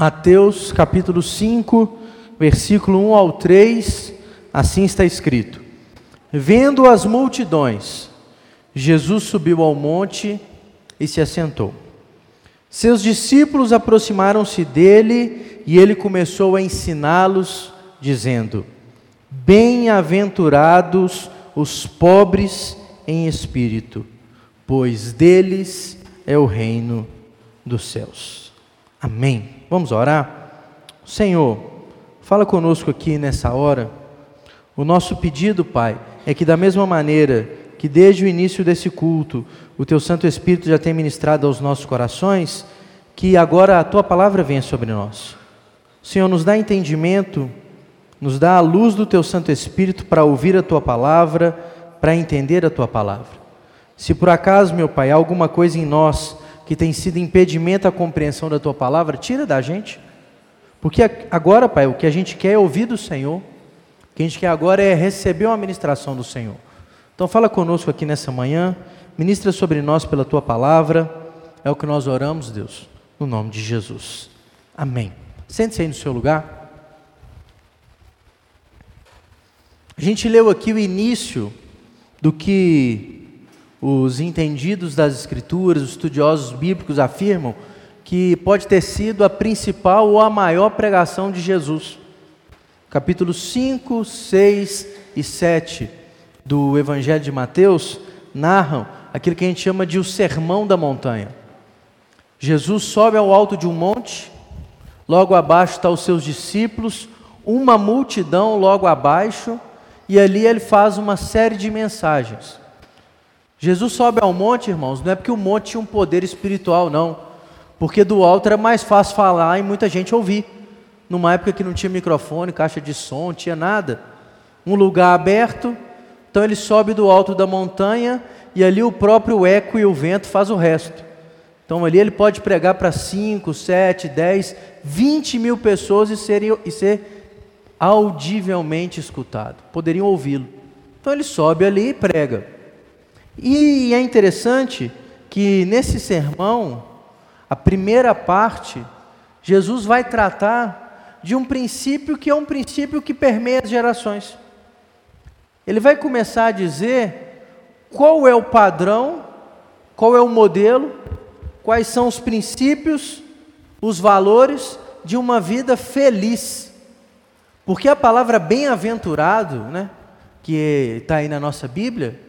Mateus capítulo 5, versículo 1 ao 3, assim está escrito: Vendo as multidões, Jesus subiu ao monte e se assentou. Seus discípulos aproximaram-se dele e ele começou a ensiná-los, dizendo: Bem-aventurados os pobres em espírito, pois deles é o reino dos céus. Amém. Vamos orar? Senhor, fala conosco aqui nessa hora. O nosso pedido, Pai, é que da mesma maneira que desde o início desse culto o Teu Santo Espírito já tem ministrado aos nossos corações, que agora a Tua palavra venha sobre nós. Senhor, nos dá entendimento, nos dá a luz do Teu Santo Espírito para ouvir a Tua palavra, para entender a Tua palavra. Se por acaso, meu Pai, há alguma coisa em nós que tem sido impedimento à compreensão da tua palavra, tira da gente. Porque agora, Pai, o que a gente quer é ouvir do Senhor. O que a gente quer agora é receber uma ministração do Senhor. Então fala conosco aqui nessa manhã, ministra sobre nós pela tua palavra. É o que nós oramos, Deus, no nome de Jesus. Amém. Sente-se aí no seu lugar. A gente leu aqui o início do que os entendidos das Escrituras, os estudiosos bíblicos afirmam que pode ter sido a principal ou a maior pregação de Jesus. Capítulos 5, 6 e 7 do Evangelho de Mateus narram aquilo que a gente chama de o Sermão da Montanha. Jesus sobe ao alto de um monte, logo abaixo estão os seus discípulos, uma multidão logo abaixo, e ali ele faz uma série de mensagens. Jesus sobe ao monte, irmãos, não é porque o monte tinha um poder espiritual, não. Porque do alto era mais fácil falar e muita gente ouvir. Numa época que não tinha microfone, caixa de som, não tinha nada. Um lugar aberto, então ele sobe do alto da montanha e ali o próprio eco e o vento faz o resto. Então ali ele pode pregar para 5, 7, 10, 20 mil pessoas e ser, e ser audivelmente escutado. Poderiam ouvi-lo. Então ele sobe ali e prega. E é interessante que nesse sermão, a primeira parte, Jesus vai tratar de um princípio que é um princípio que permeia as gerações. Ele vai começar a dizer qual é o padrão, qual é o modelo, quais são os princípios, os valores de uma vida feliz. Porque a palavra bem-aventurado, né, que está aí na nossa Bíblia,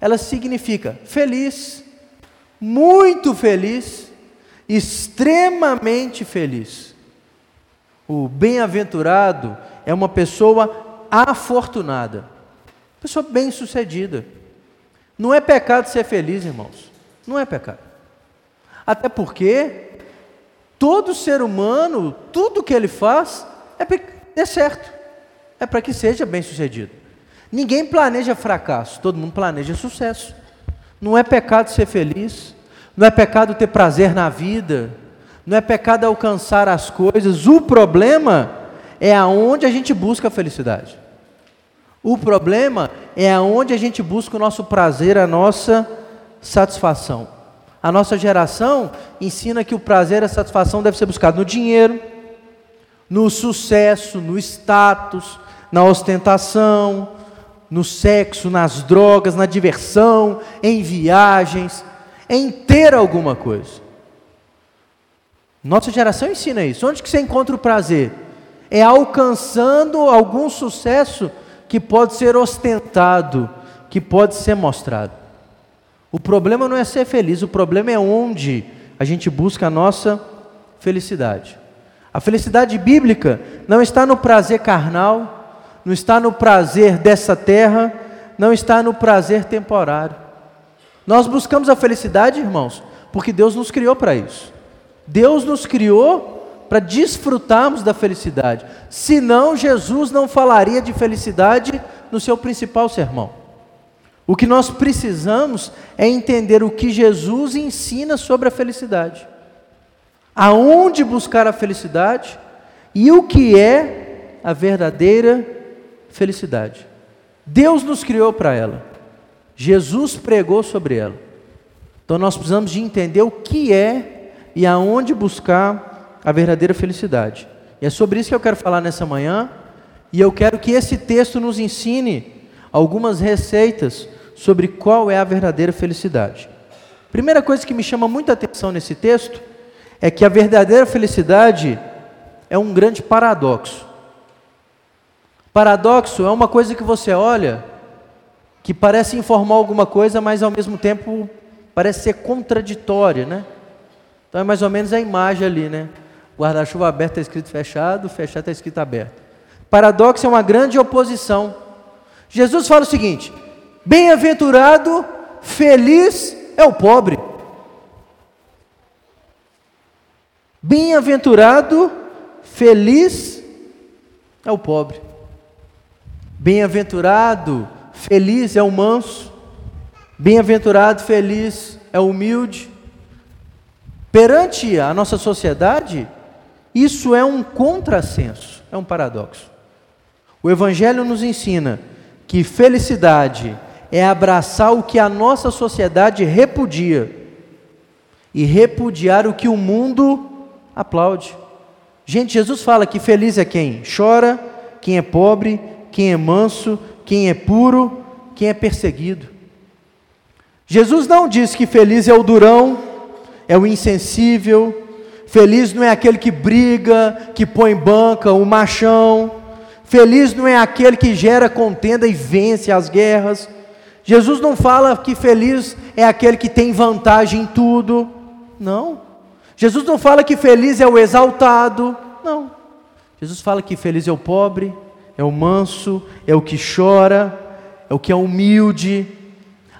ela significa feliz, muito feliz, extremamente feliz. O bem-aventurado é uma pessoa afortunada, pessoa bem-sucedida. Não é pecado ser feliz, irmãos. Não é pecado. Até porque todo ser humano, tudo que ele faz é, é certo. É para que seja bem-sucedido. Ninguém planeja fracasso, todo mundo planeja sucesso. Não é pecado ser feliz, não é pecado ter prazer na vida, não é pecado alcançar as coisas. O problema é aonde a gente busca a felicidade. O problema é aonde a gente busca o nosso prazer, a nossa satisfação. A nossa geração ensina que o prazer e a satisfação deve ser buscado no dinheiro, no sucesso, no status, na ostentação, no sexo, nas drogas, na diversão, em viagens, em ter alguma coisa. Nossa geração ensina isso. Onde que você encontra o prazer? É alcançando algum sucesso que pode ser ostentado, que pode ser mostrado. O problema não é ser feliz, o problema é onde a gente busca a nossa felicidade. A felicidade bíblica não está no prazer carnal, não está no prazer dessa terra, não está no prazer temporário. Nós buscamos a felicidade, irmãos, porque Deus nos criou para isso. Deus nos criou para desfrutarmos da felicidade. Senão, Jesus não falaria de felicidade no seu principal sermão. O que nós precisamos é entender o que Jesus ensina sobre a felicidade. Aonde buscar a felicidade e o que é a verdadeira felicidade. Deus nos criou para ela. Jesus pregou sobre ela. Então nós precisamos de entender o que é e aonde buscar a verdadeira felicidade. E é sobre isso que eu quero falar nessa manhã, e eu quero que esse texto nos ensine algumas receitas sobre qual é a verdadeira felicidade. Primeira coisa que me chama muita atenção nesse texto é que a verdadeira felicidade é um grande paradoxo. Paradoxo é uma coisa que você olha que parece informar alguma coisa, mas ao mesmo tempo parece ser contraditória, né? Então é mais ou menos a imagem ali, né? Guarda-chuva aberto está escrito fechado, fechado está escrito aberto. Paradoxo é uma grande oposição. Jesus fala o seguinte: bem-aventurado, feliz é o pobre. Bem-aventurado, feliz é o pobre. Bem-aventurado, feliz é o manso. Bem-aventurado, feliz é o humilde. Perante a nossa sociedade, isso é um contrassenso, é um paradoxo. O Evangelho nos ensina que felicidade é abraçar o que a nossa sociedade repudia e repudiar o que o mundo aplaude. Gente, Jesus fala que feliz é quem chora, quem é pobre, quem é manso, quem é puro, quem é perseguido. Jesus não diz que feliz é o durão, é o insensível, feliz não é aquele que briga, que põe banca, o machão, feliz não é aquele que gera contenda e vence as guerras. Jesus não fala que feliz é aquele que tem vantagem em tudo, não. Jesus não fala que feliz é o exaltado, não. Jesus fala que feliz é o pobre, é o manso, é o que chora, é o que é humilde.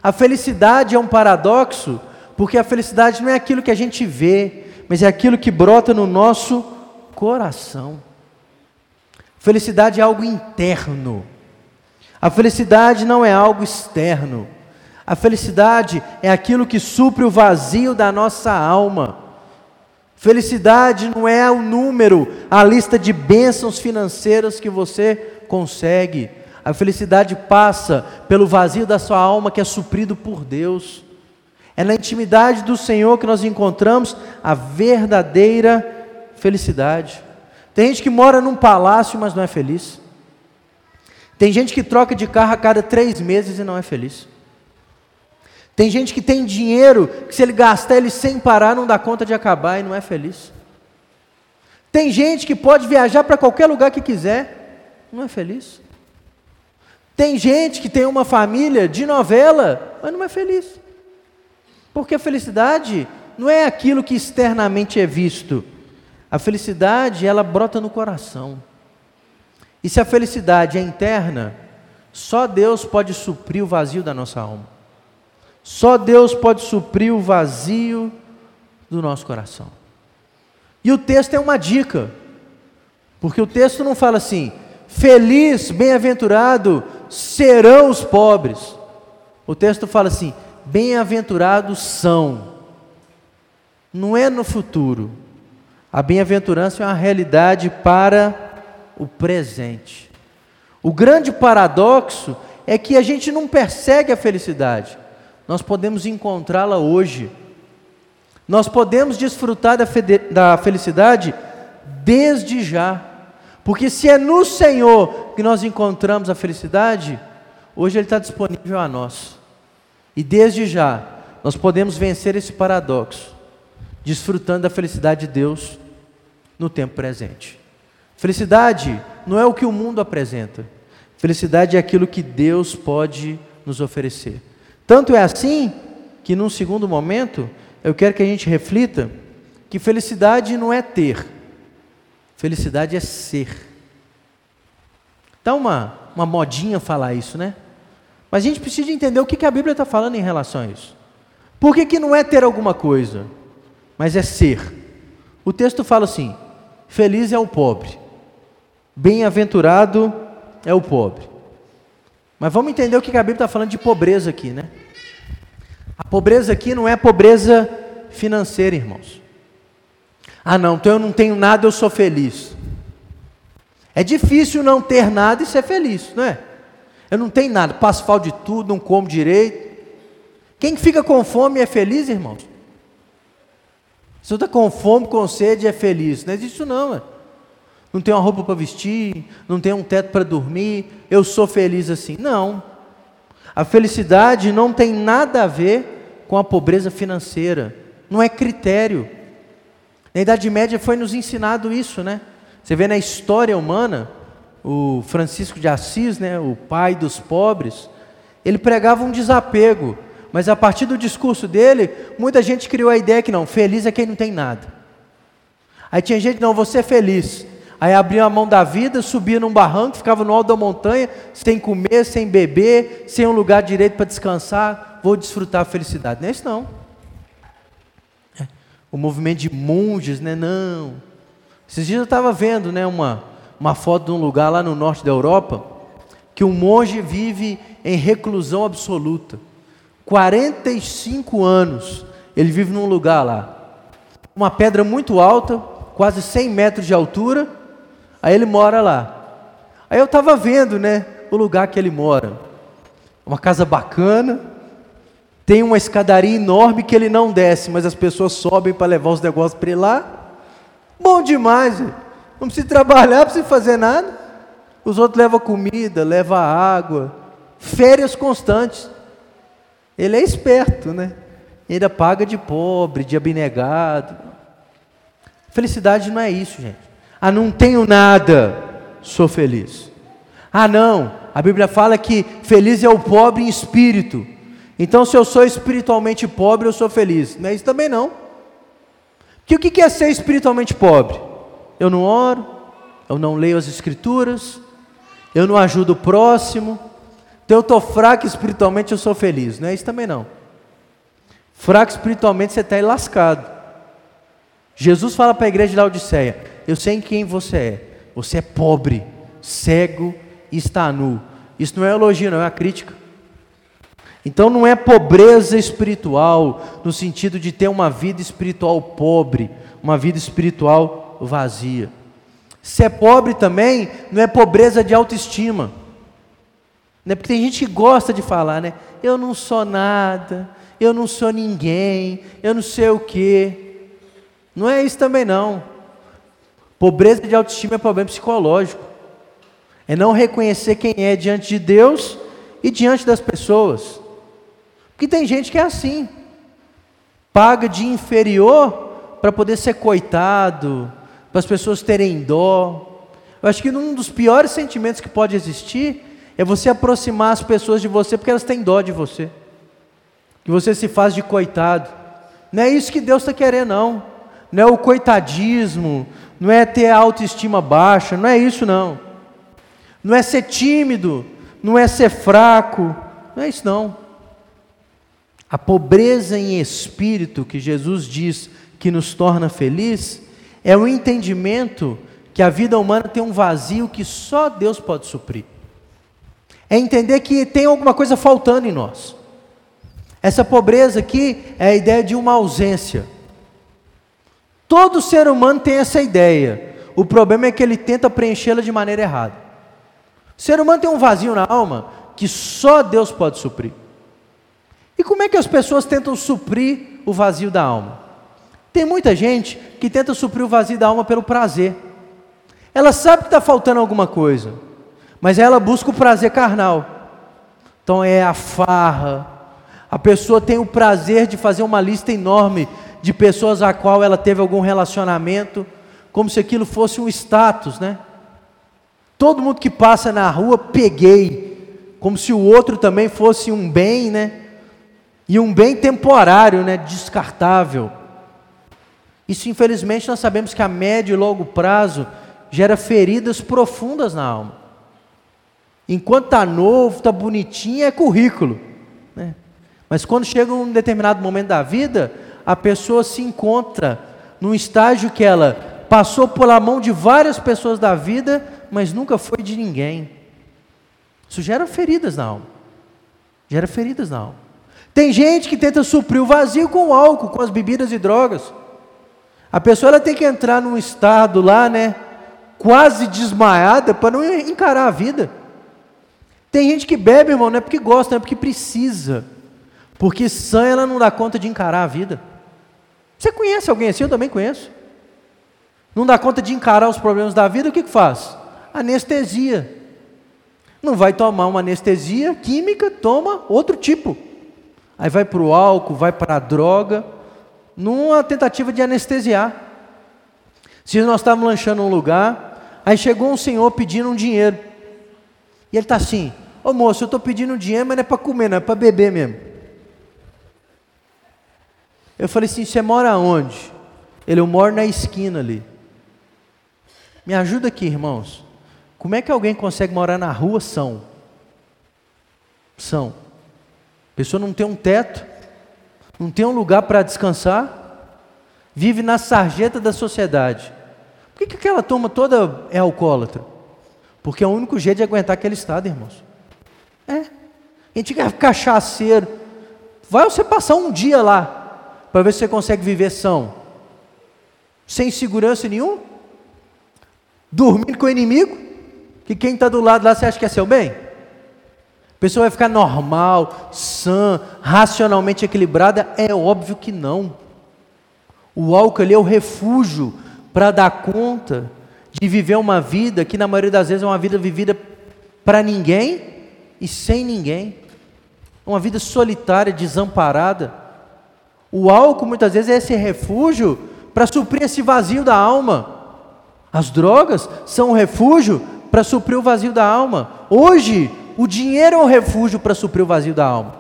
A felicidade é um paradoxo, porque a felicidade não é aquilo que a gente vê, mas é aquilo que brota no nosso coração. Felicidade é algo interno. A felicidade não é algo externo. A felicidade é aquilo que supre o vazio da nossa alma. Felicidade não é o número, a lista de bênçãos financeiras que você consegue. A felicidade passa pelo vazio da sua alma que é suprido por Deus. É na intimidade do Senhor que nós encontramos a verdadeira felicidade. Tem gente que mora num palácio, mas não é feliz. Tem gente que troca de carro a cada três meses e não é feliz. Tem gente que tem dinheiro que se ele gastar ele sem parar não dá conta de acabar e não é feliz. Tem gente que pode viajar para qualquer lugar que quiser, não é feliz. Tem gente que tem uma família de novela, mas não é feliz. Porque a felicidade não é aquilo que externamente é visto. A felicidade, ela brota no coração. E se a felicidade é interna, só Deus pode suprir o vazio da nossa alma. Só Deus pode suprir o vazio do nosso coração. E o texto é uma dica, porque o texto não fala assim: feliz, bem-aventurado serão os pobres. O texto fala assim: bem-aventurados são. Não é no futuro. A bem-aventurança é uma realidade para o presente. O grande paradoxo é que a gente não persegue a felicidade nós podemos encontrá-la hoje. Nós podemos desfrutar da, da felicidade desde já. Porque se é no Senhor que nós encontramos a felicidade, hoje Ele está disponível a nós. E desde já, nós podemos vencer esse paradoxo, desfrutando da felicidade de Deus no tempo presente. Felicidade não é o que o mundo apresenta, felicidade é aquilo que Deus pode nos oferecer. Tanto é assim que, num segundo momento, eu quero que a gente reflita que felicidade não é ter, felicidade é ser. Dá uma, uma modinha falar isso, né? Mas a gente precisa entender o que, que a Bíblia está falando em relação a isso. Por que, que não é ter alguma coisa, mas é ser? O texto fala assim: feliz é o pobre, bem-aventurado é o pobre. Mas vamos entender o que a Bíblia está falando de pobreza aqui, né? A pobreza aqui não é pobreza financeira, irmãos. Ah, não, então eu não tenho nada, eu sou feliz. É difícil não ter nada e ser feliz, não é? Eu não tenho nada, passo falta de tudo, não como direito. Quem fica com fome é feliz, irmãos? Se está com fome, com sede, é feliz. Não existe isso não, mano. Não tem uma roupa para vestir, não tem um teto para dormir, eu sou feliz assim. Não. A felicidade não tem nada a ver com a pobreza financeira. Não é critério. Na Idade Média foi nos ensinado isso, né? Você vê na história humana, o Francisco de Assis, né, o pai dos pobres, ele pregava um desapego, mas a partir do discurso dele, muita gente criou a ideia que não, feliz é quem não tem nada. Aí tinha gente, não, você é feliz. Aí abria a mão da vida, subia num barranco, ficava no alto da montanha, sem comer, sem beber, sem um lugar direito para descansar, vou desfrutar a felicidade. Não é isso não. É. O movimento de monges, né? Não. Esses dias eu estava vendo, né, uma, uma foto de um lugar lá no norte da Europa, que um monge vive em reclusão absoluta. 45 anos ele vive num lugar lá. Uma pedra muito alta, quase 100 metros de altura, aí ele mora lá. Aí eu estava vendo, né, o lugar que ele mora. Uma casa bacana, tem uma escadaria enorme que ele não desce, mas as pessoas sobem para levar os negócios para ele lá. Bom demais, não precisa trabalhar, não precisa fazer nada. Os outros levam comida, levam água, férias constantes. Ele é esperto, né? Ainda paga de pobre, de abnegado. Felicidade não é isso, gente. Ah, não tenho nada, sou feliz. Ah, não, a Bíblia fala que feliz é o pobre em espírito. Então, se eu sou espiritualmente pobre, eu sou feliz. Não é isso também não. Que o que é ser espiritualmente pobre? Eu não oro, eu não leio as escrituras, eu não ajudo o próximo, então eu estou fraco espiritualmente, eu sou feliz. Não é isso também não. Fraco espiritualmente, você está lascado. Jesus fala para a igreja de Laodiceia: Eu sei em quem você é. Você é pobre, cego e está nu. Isso não é elogio, não é uma crítica. Então não é pobreza espiritual, no sentido de ter uma vida espiritual pobre, uma vida espiritual vazia. Se é pobre também, não é pobreza de autoestima. Né? Porque tem gente que gosta de falar, né? Eu não sou nada, eu não sou ninguém, eu não sei o quê. Não é isso também não. Pobreza de autoestima é problema psicológico. É não reconhecer quem é diante de Deus e diante das pessoas. Porque tem gente que é assim. Paga de inferior para poder ser coitado, para as pessoas terem dó. Eu acho que um dos piores sentimentos que pode existir é você aproximar as pessoas de você porque elas têm dó de você. Que você se faz de coitado. Não é isso que Deus está querendo, não. Não é o coitadismo, não é ter a autoestima baixa, não é isso, não. Não é ser tímido, não é ser fraco, não é isso, não. A pobreza em espírito que Jesus diz que nos torna feliz é o entendimento que a vida humana tem um vazio que só Deus pode suprir é entender que tem alguma coisa faltando em nós. Essa pobreza aqui é a ideia de uma ausência. Todo ser humano tem essa ideia. O problema é que ele tenta preenchê-la de maneira errada. O ser humano tem um vazio na alma que só Deus pode suprir. E como é que as pessoas tentam suprir o vazio da alma? Tem muita gente que tenta suprir o vazio da alma pelo prazer. Ela sabe que está faltando alguma coisa mas ela busca o prazer carnal. Então é a farra. A pessoa tem o prazer de fazer uma lista enorme de pessoas a qual ela teve algum relacionamento, como se aquilo fosse um status, né? Todo mundo que passa na rua, peguei, como se o outro também fosse um bem, né? E um bem temporário, né? Descartável. Isso, infelizmente, nós sabemos que a médio e longo prazo gera feridas profundas na alma. Enquanto está novo, está bonitinho, é currículo. Né? Mas quando chega um determinado momento da vida, a pessoa se encontra num estágio que ela passou pela mão de várias pessoas da vida, mas nunca foi de ninguém. Isso gera feridas na alma. Gera feridas na alma. Tem gente que tenta suprir o vazio com o álcool, com as bebidas e drogas. A pessoa ela tem que entrar num estado lá, né, quase desmaiada para não encarar a vida. Tem gente que bebe, irmão, não é porque gosta, não é porque precisa. Porque sã ela não dá conta de encarar a vida. Você conhece alguém assim? Eu também conheço. Não dá conta de encarar os problemas da vida, o que, que faz? Anestesia. Não vai tomar uma anestesia química, toma outro tipo. Aí vai para o álcool, vai para a droga, numa tentativa de anestesiar. Se nós estávamos lanchando um lugar, aí chegou um senhor pedindo um dinheiro. E ele está assim: Ô moço, eu estou pedindo dinheiro, mas não é para comer, não é para beber mesmo. Eu falei assim: Você mora onde? Ele, eu moro na esquina ali. Me ajuda aqui, irmãos. Como é que alguém consegue morar na rua são? São. A pessoa não tem um teto, não tem um lugar para descansar, vive na sarjeta da sociedade. Por que, que aquela turma toda é alcoólatra? Porque é o único jeito de aguentar aquele estado, irmãos. É. A gente quer cachaceiro. Vai você passar um dia lá, para ver se você consegue viver são. Sem segurança nenhum? Dormindo com o inimigo? Que quem está do lado lá você acha que é seu bem? A pessoa vai ficar normal, sã, racionalmente equilibrada? É óbvio que não. O álcool é o refúgio para dar conta de viver uma vida que, na maioria das vezes, é uma vida vivida para ninguém e sem ninguém. Uma vida solitária, desamparada. O álcool, muitas vezes, é esse refúgio para suprir esse vazio da alma. As drogas são um refúgio para suprir o vazio da alma. Hoje, o dinheiro é um refúgio para suprir o vazio da alma.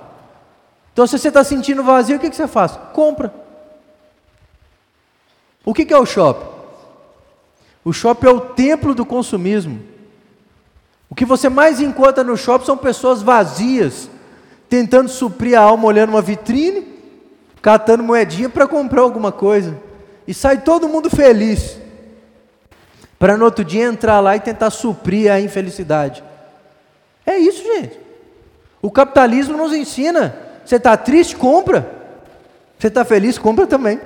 Então, se você está sentindo vazio, o que, que você faz? Compra. O que, que é o shopping? O shopping é o templo do consumismo. O que você mais encontra no shopping são pessoas vazias, tentando suprir a alma olhando uma vitrine, catando moedinha para comprar alguma coisa. E sai todo mundo feliz para no outro dia entrar lá e tentar suprir a infelicidade. É isso, gente. O capitalismo nos ensina. Você está triste, compra. Você está feliz, compra também.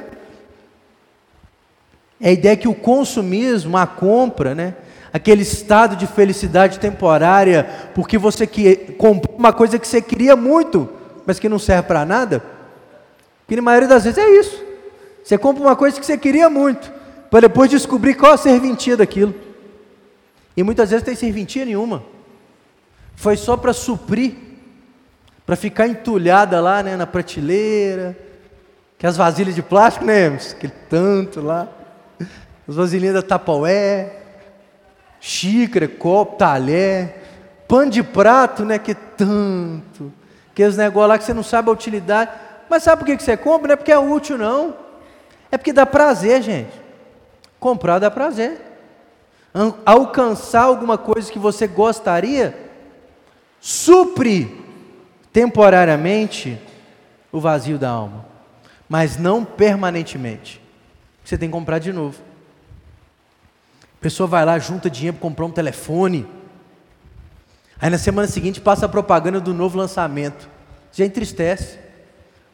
É a ideia que o consumismo, a compra, né? aquele estado de felicidade temporária, porque você que comprou uma coisa que você queria muito, mas que não serve para nada, que na maioria das vezes é isso. Você compra uma coisa que você queria muito, para depois descobrir qual a serventia daquilo. E muitas vezes tem serventia nenhuma. Foi só para suprir, para ficar entulhada lá né, na prateleira, que as vasilhas de plástico, né, aquele tanto lá, as vasilhinhas da Tapaué, xícara, copo, talher, pano de prato, né, que tanto, aqueles negócios lá que você não sabe a utilidade, mas sabe por que você compra? Não é porque é útil, não, é porque dá prazer, gente. Comprar dá prazer. Alcançar alguma coisa que você gostaria, supre temporariamente o vazio da alma, mas não permanentemente. Você tem que comprar de novo. A pessoa vai lá, junta dinheiro para comprar um telefone. Aí na semana seguinte passa a propaganda do novo lançamento. Já entristece.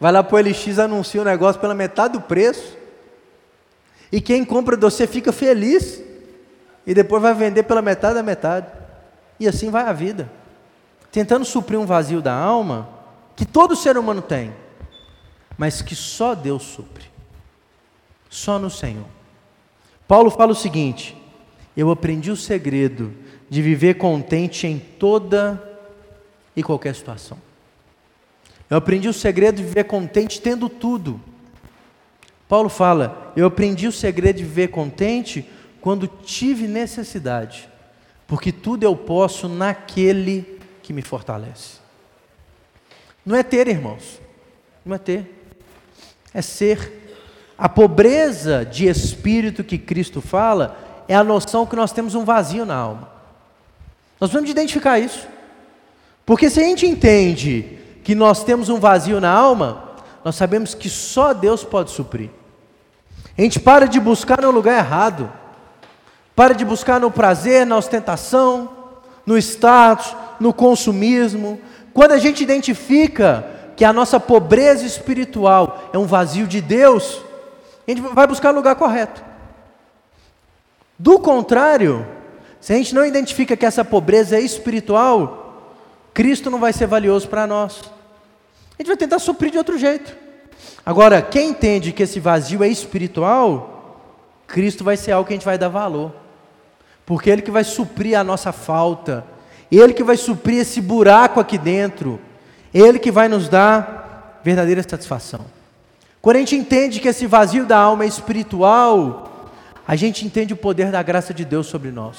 Vai lá para o LX, anuncia o negócio pela metade do preço. E quem compra de você fica feliz. E depois vai vender pela metade da metade. E assim vai a vida. Tentando suprir um vazio da alma que todo ser humano tem, mas que só Deus supre. Só no Senhor. Paulo fala o seguinte: Eu aprendi o segredo de viver contente em toda e qualquer situação. Eu aprendi o segredo de viver contente tendo tudo. Paulo fala: Eu aprendi o segredo de viver contente quando tive necessidade, porque tudo eu posso naquele que me fortalece. Não é ter, irmãos, não é ter, é ser. A pobreza de espírito que Cristo fala é a noção que nós temos um vazio na alma. Nós vamos identificar isso. Porque se a gente entende que nós temos um vazio na alma, nós sabemos que só Deus pode suprir. A gente para de buscar no lugar errado. Para de buscar no prazer, na ostentação, no status, no consumismo. Quando a gente identifica que a nossa pobreza espiritual é um vazio de Deus, a gente vai buscar o lugar correto. Do contrário, se a gente não identifica que essa pobreza é espiritual, Cristo não vai ser valioso para nós. A gente vai tentar suprir de outro jeito. Agora, quem entende que esse vazio é espiritual, Cristo vai ser algo que a gente vai dar valor. Porque Ele que vai suprir a nossa falta, Ele que vai suprir esse buraco aqui dentro, Ele que vai nos dar verdadeira satisfação. Quando a gente entende que esse vazio da alma é espiritual, a gente entende o poder da graça de Deus sobre nós.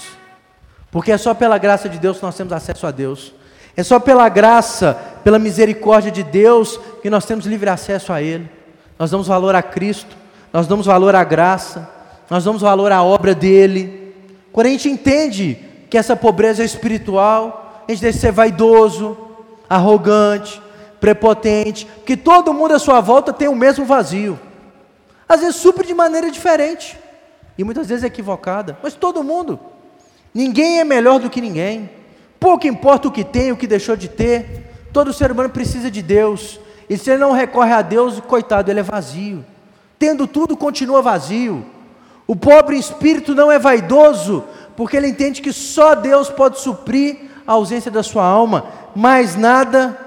Porque é só pela graça de Deus que nós temos acesso a Deus. É só pela graça, pela misericórdia de Deus que nós temos livre acesso a Ele nós damos valor a Cristo, nós damos valor à graça, nós damos valor à obra dele. Quando a gente entende que essa pobreza é espiritual, a gente deve ser vaidoso, arrogante, prepotente, que todo mundo à sua volta tem o mesmo vazio. Às vezes supre de maneira diferente, e muitas vezes equivocada, mas todo mundo. Ninguém é melhor do que ninguém. Pouco importa o que tem, o que deixou de ter. Todo ser humano precisa de Deus. E se ele não recorre a Deus, coitado, ele é vazio. Tendo tudo, continua vazio. O pobre espírito não é vaidoso, porque ele entende que só Deus pode suprir a ausência da sua alma, mais nada,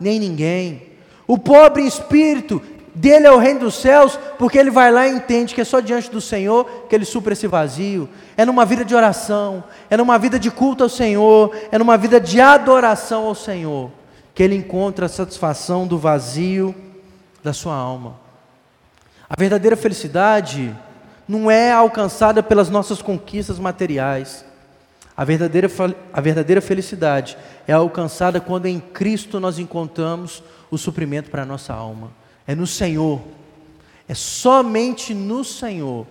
nem ninguém. O pobre espírito, dele é o reino dos céus, porque ele vai lá e entende que é só diante do Senhor que ele supra esse vazio. É numa vida de oração, é numa vida de culto ao Senhor, é numa vida de adoração ao Senhor que ele encontra a satisfação do vazio da sua alma. A verdadeira felicidade não é alcançada pelas nossas conquistas materiais. A verdadeira, a verdadeira felicidade é alcançada quando em Cristo nós encontramos o suprimento para a nossa alma. É no Senhor. É somente no Senhor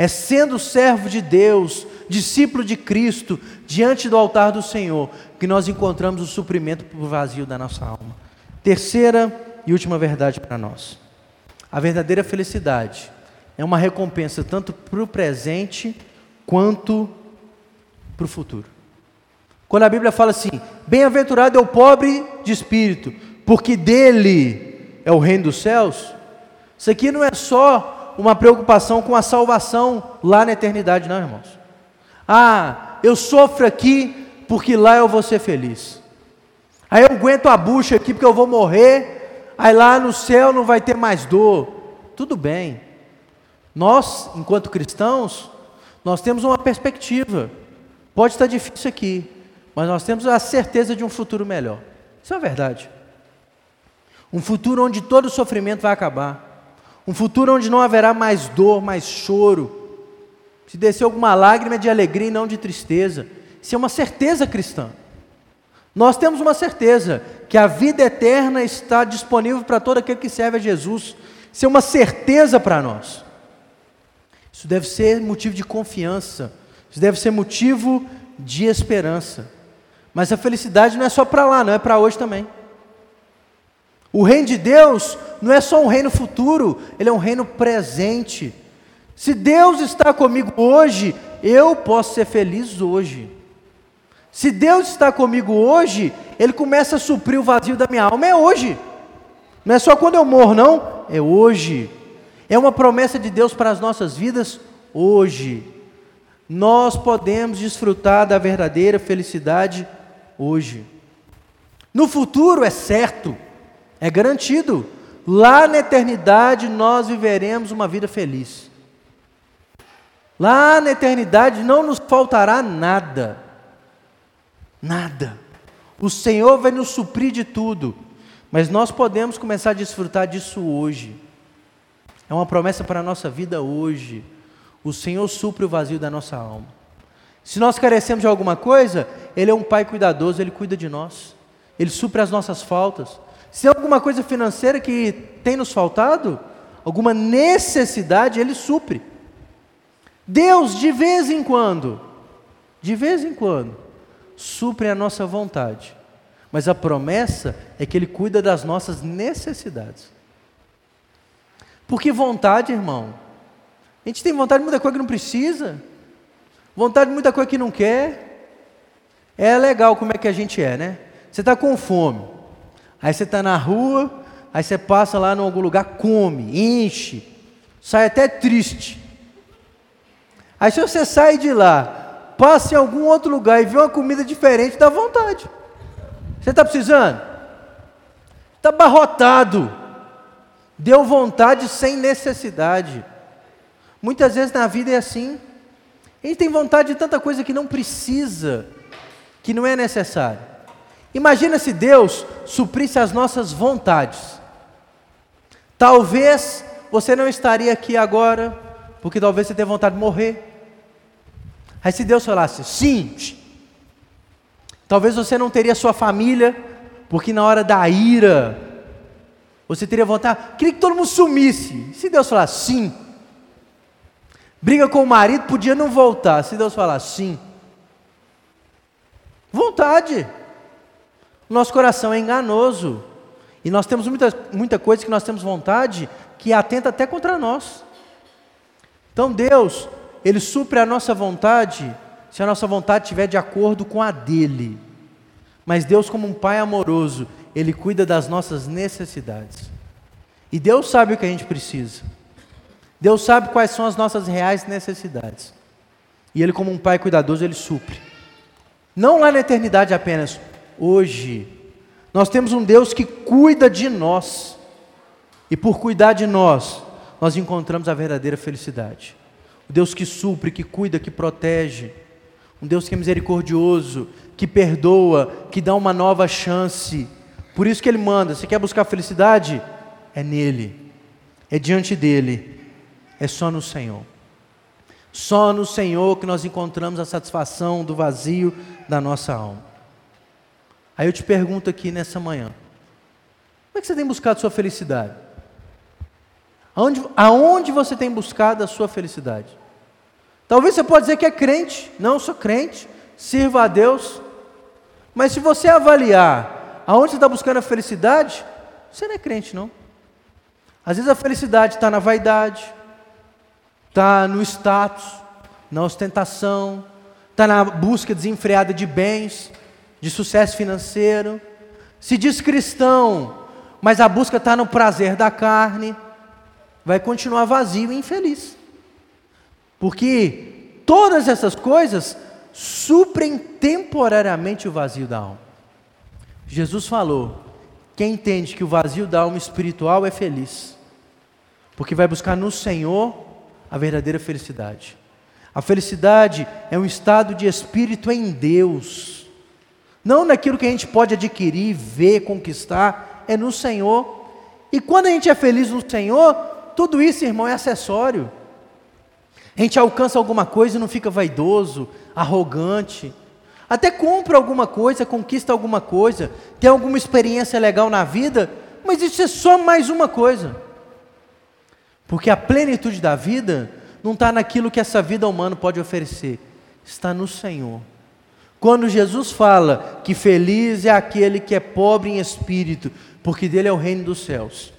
é sendo servo de Deus, discípulo de Cristo, diante do altar do Senhor, que nós encontramos o suprimento para o vazio da nossa alma. Terceira e última verdade para nós. A verdadeira felicidade é uma recompensa tanto para o presente quanto para o futuro. Quando a Bíblia fala assim: Bem-aventurado é o pobre de espírito, porque dele é o reino dos céus. Isso aqui não é só uma preocupação com a salvação lá na eternidade, não, irmãos. Ah, eu sofro aqui porque lá eu vou ser feliz. Aí eu aguento a bucha aqui porque eu vou morrer, aí lá no céu não vai ter mais dor. Tudo bem. Nós, enquanto cristãos, nós temos uma perspectiva. Pode estar difícil aqui, mas nós temos a certeza de um futuro melhor. Isso é verdade. Um futuro onde todo sofrimento vai acabar. Um futuro onde não haverá mais dor, mais choro. Se descer alguma lágrima é de alegria e não de tristeza. Isso é uma certeza cristã. Nós temos uma certeza que a vida eterna está disponível para todo aquele que serve a Jesus. Isso é uma certeza para nós. Isso deve ser motivo de confiança. Isso deve ser motivo de esperança. Mas a felicidade não é só para lá, não é para hoje também. O reino de Deus não é só um reino futuro, ele é um reino presente. Se Deus está comigo hoje, eu posso ser feliz hoje. Se Deus está comigo hoje, Ele começa a suprir o vazio da minha alma, é hoje. Não é só quando eu morro, não, é hoje. É uma promessa de Deus para as nossas vidas hoje. Nós podemos desfrutar da verdadeira felicidade hoje. No futuro é certo, é garantido. Lá na eternidade nós viveremos uma vida feliz. Lá na eternidade não nos faltará nada. Nada. O Senhor vai nos suprir de tudo. Mas nós podemos começar a desfrutar disso hoje. É uma promessa para a nossa vida hoje. O Senhor supre o vazio da nossa alma. Se nós carecemos de alguma coisa, Ele é um Pai cuidadoso, Ele cuida de nós. Ele supre as nossas faltas. Se tem alguma coisa financeira que tem nos faltado, alguma necessidade, Ele supre. Deus, de vez em quando, de vez em quando, supre a nossa vontade. Mas a promessa é que Ele cuida das nossas necessidades. Porque vontade, irmão, a gente tem vontade de muita coisa que não precisa, vontade de muita coisa que não quer. É legal como é que a gente é, né? Você está com fome. Aí você está na rua, aí você passa lá em algum lugar, come, enche, sai até triste. Aí se você sai de lá, passa em algum outro lugar e vê uma comida diferente, dá vontade. Você está precisando? Está barrotado. Deu vontade sem necessidade. Muitas vezes na vida é assim. A gente tem vontade de tanta coisa que não precisa, que não é necessário. Imagina se Deus suprisse as nossas vontades. Talvez você não estaria aqui agora, porque talvez você tenha vontade de morrer. Aí se Deus falasse, sim, talvez você não teria sua família, porque na hora da ira, você teria vontade, queria que todo mundo sumisse. Se Deus falasse, sim, Briga com o marido, podia não voltar. Se Deus falar sim. Vontade. Nosso coração é enganoso. E nós temos muita, muita coisa que nós temos vontade que atenta até contra nós. Então Deus, Ele supre a nossa vontade se a nossa vontade estiver de acordo com a dele. Mas Deus, como um Pai amoroso, Ele cuida das nossas necessidades. E Deus sabe o que a gente precisa. Deus sabe quais são as nossas reais necessidades. E Ele, como um Pai cuidadoso, Ele supre. Não lá na eternidade apenas, hoje. Nós temos um Deus que cuida de nós. E por cuidar de nós, nós encontramos a verdadeira felicidade. O Deus que supre, que cuida, que protege. Um Deus que é misericordioso, que perdoa, que dá uma nova chance. Por isso que Ele manda: você quer buscar felicidade? É nele, é diante dele é só no Senhor. Só no Senhor que nós encontramos a satisfação do vazio da nossa alma. Aí eu te pergunto aqui nessa manhã: como é que você tem buscado sua felicidade? Aonde, aonde você tem buscado a sua felicidade? Talvez você pode dizer que é crente. Não, sou crente, sirva a Deus. Mas se você avaliar aonde você está buscando a felicidade, você não é crente, não. Às vezes a felicidade está na vaidade, está no status, na ostentação, está na busca desenfreada de bens, de sucesso financeiro. Se diz cristão, mas a busca está no prazer da carne, vai continuar vazio e infeliz. Porque todas essas coisas suprem temporariamente o vazio da alma. Jesus falou: quem entende que o vazio da alma espiritual é feliz, porque vai buscar no Senhor a verdadeira felicidade. A felicidade é um estado de espírito em Deus, não naquilo que a gente pode adquirir, ver, conquistar, é no Senhor. E quando a gente é feliz no Senhor, tudo isso, irmão, é acessório. A gente alcança alguma coisa e não fica vaidoso, arrogante. Até compra alguma coisa, conquista alguma coisa, tem alguma experiência legal na vida, mas isso é só mais uma coisa. Porque a plenitude da vida não está naquilo que essa vida humana pode oferecer, está no Senhor. Quando Jesus fala que feliz é aquele que é pobre em espírito, porque dele é o reino dos céus,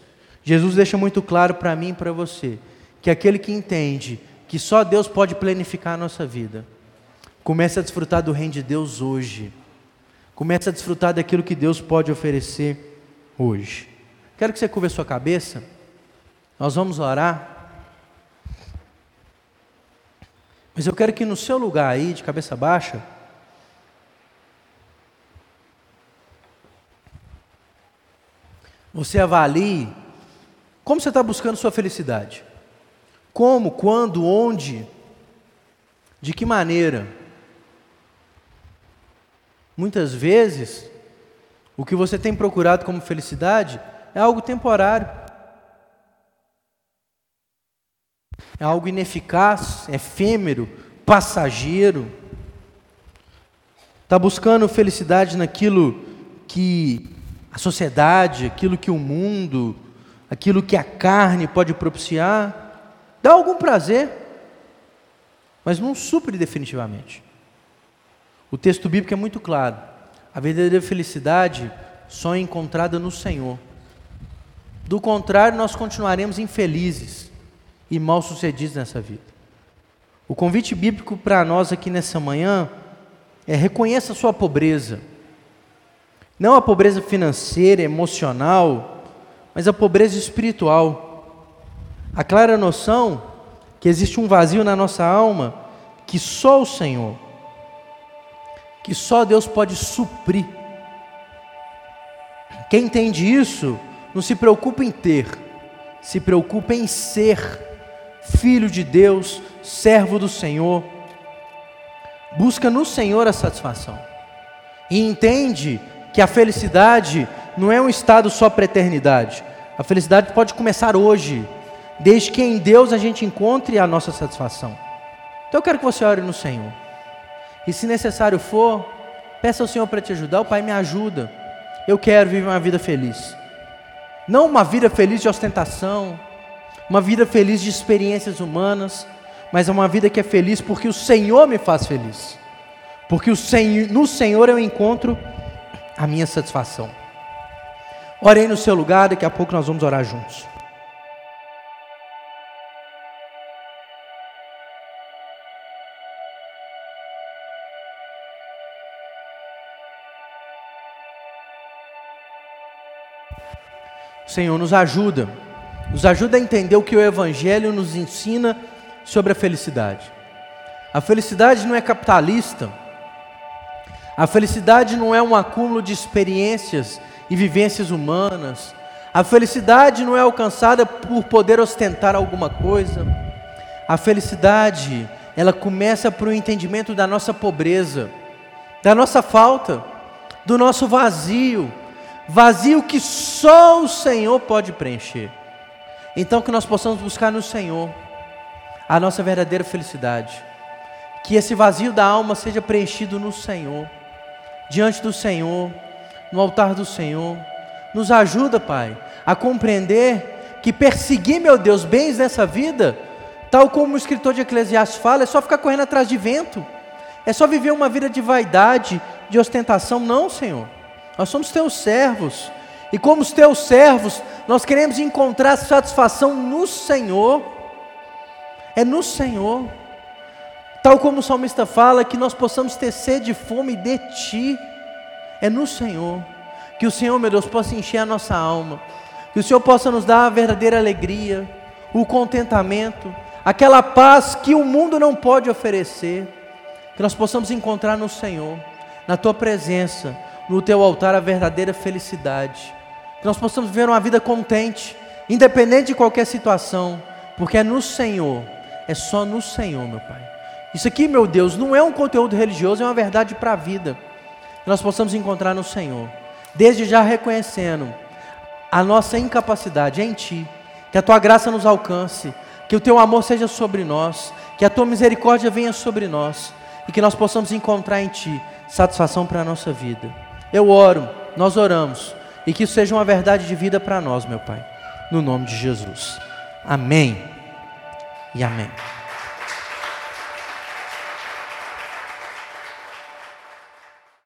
Jesus deixa muito claro para mim e para você que aquele que entende que só Deus pode planificar a nossa vida, comece a desfrutar do reino de Deus hoje, comece a desfrutar daquilo que Deus pode oferecer hoje. Quero que você curva a sua cabeça. Nós vamos orar. Mas eu quero que no seu lugar aí, de cabeça baixa, você avalie como você está buscando sua felicidade. Como, quando, onde, de que maneira. Muitas vezes, o que você tem procurado como felicidade é algo temporário. é algo ineficaz, efêmero, passageiro. Está buscando felicidade naquilo que a sociedade, aquilo que o mundo, aquilo que a carne pode propiciar. Dá algum prazer, mas não supre definitivamente. O texto bíblico é muito claro. A verdadeira felicidade só é encontrada no Senhor. Do contrário, nós continuaremos infelizes e mal-sucedidos nessa vida. O convite bíblico para nós aqui nessa manhã é reconheça a sua pobreza. Não a pobreza financeira, emocional, mas a pobreza espiritual. A clara noção que existe um vazio na nossa alma que só o Senhor, que só Deus pode suprir. Quem entende isso, não se preocupa em ter, se preocupa em ser filho de Deus, servo do Senhor. Busca no Senhor a satisfação. E entende que a felicidade não é um estado só para a eternidade. A felicidade pode começar hoje, desde que em Deus a gente encontre a nossa satisfação. Então eu quero que você ore no Senhor. E se necessário for, peça ao Senhor para te ajudar. O Pai me ajuda. Eu quero viver uma vida feliz. Não uma vida feliz de ostentação, uma vida feliz de experiências humanas, mas é uma vida que é feliz porque o Senhor me faz feliz. Porque o Senhor, no Senhor eu encontro a minha satisfação. Orei no seu lugar, daqui a pouco nós vamos orar juntos. Senhor, nos ajuda, nos ajuda a entender o que o Evangelho nos ensina sobre a felicidade. A felicidade não é capitalista, a felicidade não é um acúmulo de experiências e vivências humanas, a felicidade não é alcançada por poder ostentar alguma coisa, a felicidade, ela começa por um entendimento da nossa pobreza, da nossa falta, do nosso vazio, vazio que só o Senhor pode preencher. Então, que nós possamos buscar no Senhor a nossa verdadeira felicidade. Que esse vazio da alma seja preenchido no Senhor, diante do Senhor, no altar do Senhor. Nos ajuda, Pai, a compreender que perseguir, meu Deus, bens nessa vida, tal como o escritor de Eclesiastes fala, é só ficar correndo atrás de vento, é só viver uma vida de vaidade, de ostentação. Não, Senhor. Nós somos teus servos. E como os teus servos, nós queremos encontrar satisfação no Senhor. É no Senhor. Tal como o salmista fala, que nós possamos ter sede e fome de Ti. É no Senhor. Que o Senhor, meu Deus, possa encher a nossa alma. Que o Senhor possa nos dar a verdadeira alegria, o contentamento, aquela paz que o mundo não pode oferecer. Que nós possamos encontrar no Senhor, na Tua presença no teu altar a verdadeira felicidade. Que nós possamos viver uma vida contente, independente de qualquer situação, porque é no Senhor, é só no Senhor, meu Pai. Isso aqui, meu Deus, não é um conteúdo religioso, é uma verdade para a vida. Que nós possamos encontrar no Senhor, desde já reconhecendo a nossa incapacidade em Ti, que a Tua graça nos alcance, que o Teu amor seja sobre nós, que a Tua misericórdia venha sobre nós e que nós possamos encontrar em Ti satisfação para a nossa vida. Eu oro, nós oramos, e que isso seja uma verdade de vida para nós, meu Pai, no nome de Jesus. Amém e amém.